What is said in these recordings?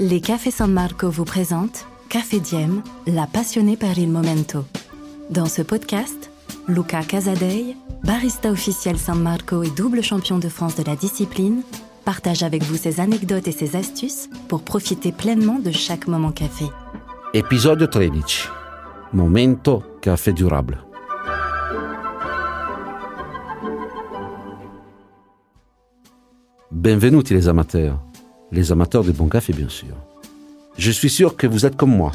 Les Cafés San Marco vous présentent Café Diem, la passionnée par il momento. Dans ce podcast, Luca Casadei, barista officiel San Marco et double champion de France de la discipline, partage avec vous ses anecdotes et ses astuces pour profiter pleinement de chaque moment café. Épisode 13. Momento café durable. Bienvenue les amateurs, les amateurs de bon café bien sûr. Je suis sûr que vous êtes comme moi.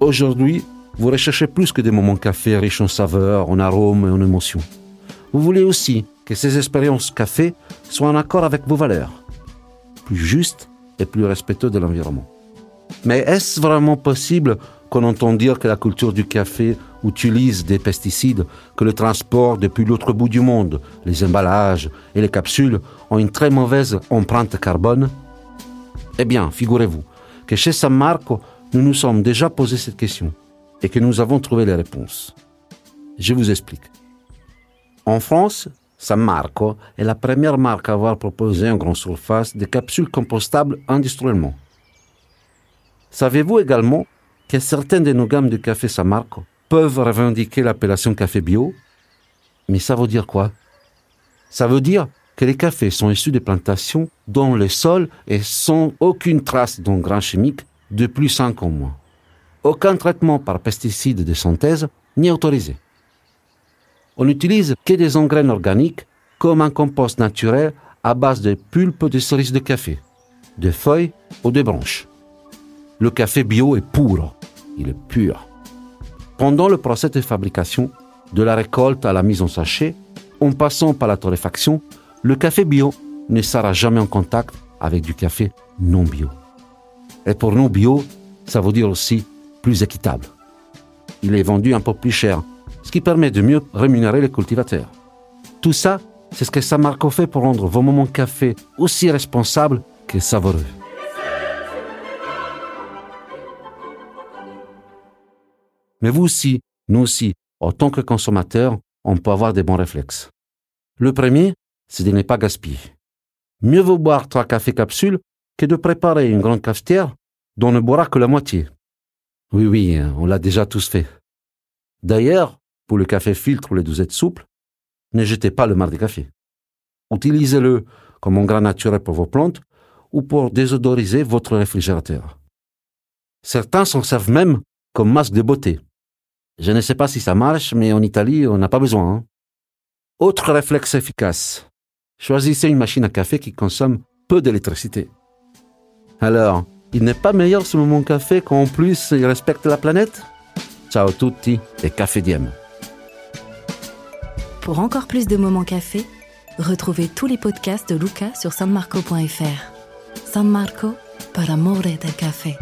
Aujourd'hui, vous recherchez plus que des moments café riches en saveurs, en arômes et en émotions. Vous voulez aussi que ces expériences café soient en accord avec vos valeurs, plus justes et plus respectueux de l'environnement. Mais est-ce vraiment possible qu'on entend dire que la culture du café utilise des pesticides, que le transport depuis l'autre bout du monde, les emballages et les capsules ont une très mauvaise empreinte carbone? Eh bien, figurez-vous que chez San Marco, nous nous sommes déjà posé cette question et que nous avons trouvé les réponses. Je vous explique. En France, San Marco est la première marque à avoir proposé en grande surface des capsules compostables industriellement. Savez-vous également que certaines de nos gammes de café San Marco peuvent revendiquer l'appellation café bio? Mais ça veut dire quoi? Ça veut dire que les cafés sont issus des plantations dont le sol est sans aucune trace d'engrais chimiques depuis 5 ans moins. Aucun traitement par pesticides de synthèse n'est autorisé. On n'utilise que des engrais organiques comme un compost naturel à base de pulpe de cerises de café, de feuilles ou de branches. Le café bio est pur, il est pur. Pendant le procès de fabrication, de la récolte à la mise en sachet, en passant par la torréfaction, le café bio ne sera jamais en contact avec du café non bio. Et pour nous, bio, ça veut dire aussi plus équitable. Il est vendu un peu plus cher, ce qui permet de mieux rémunérer les cultivateurs. Tout ça, c'est ce que San Marco fait pour rendre vos moments café aussi responsables que savoureux. Mais vous aussi, nous aussi, en tant que consommateurs, on peut avoir des bons réflexes. Le premier, c'est de ne pas gaspiller. Mieux vaut boire trois cafés capsules que de préparer une grande cafetière dont on ne boira que la moitié. Oui, oui, on l'a déjà tous fait. D'ailleurs, pour le café filtre ou les douzettes souples, ne jetez pas le marc de café. Utilisez-le comme engrais naturel pour vos plantes ou pour désodoriser votre réfrigérateur. Certains s'en servent même comme masque de beauté. Je ne sais pas si ça marche, mais en Italie, on n'a pas besoin. Hein. Autre réflexe efficace. Choisissez une machine à café qui consomme peu d'électricité. Alors, il n'est pas meilleur ce moment café qu'en plus il respecte la planète? Ciao tutti et Café Diem. Pour encore plus de moments café, retrouvez tous les podcasts de Luca sur sanmarco.fr. San Marco, amore del café.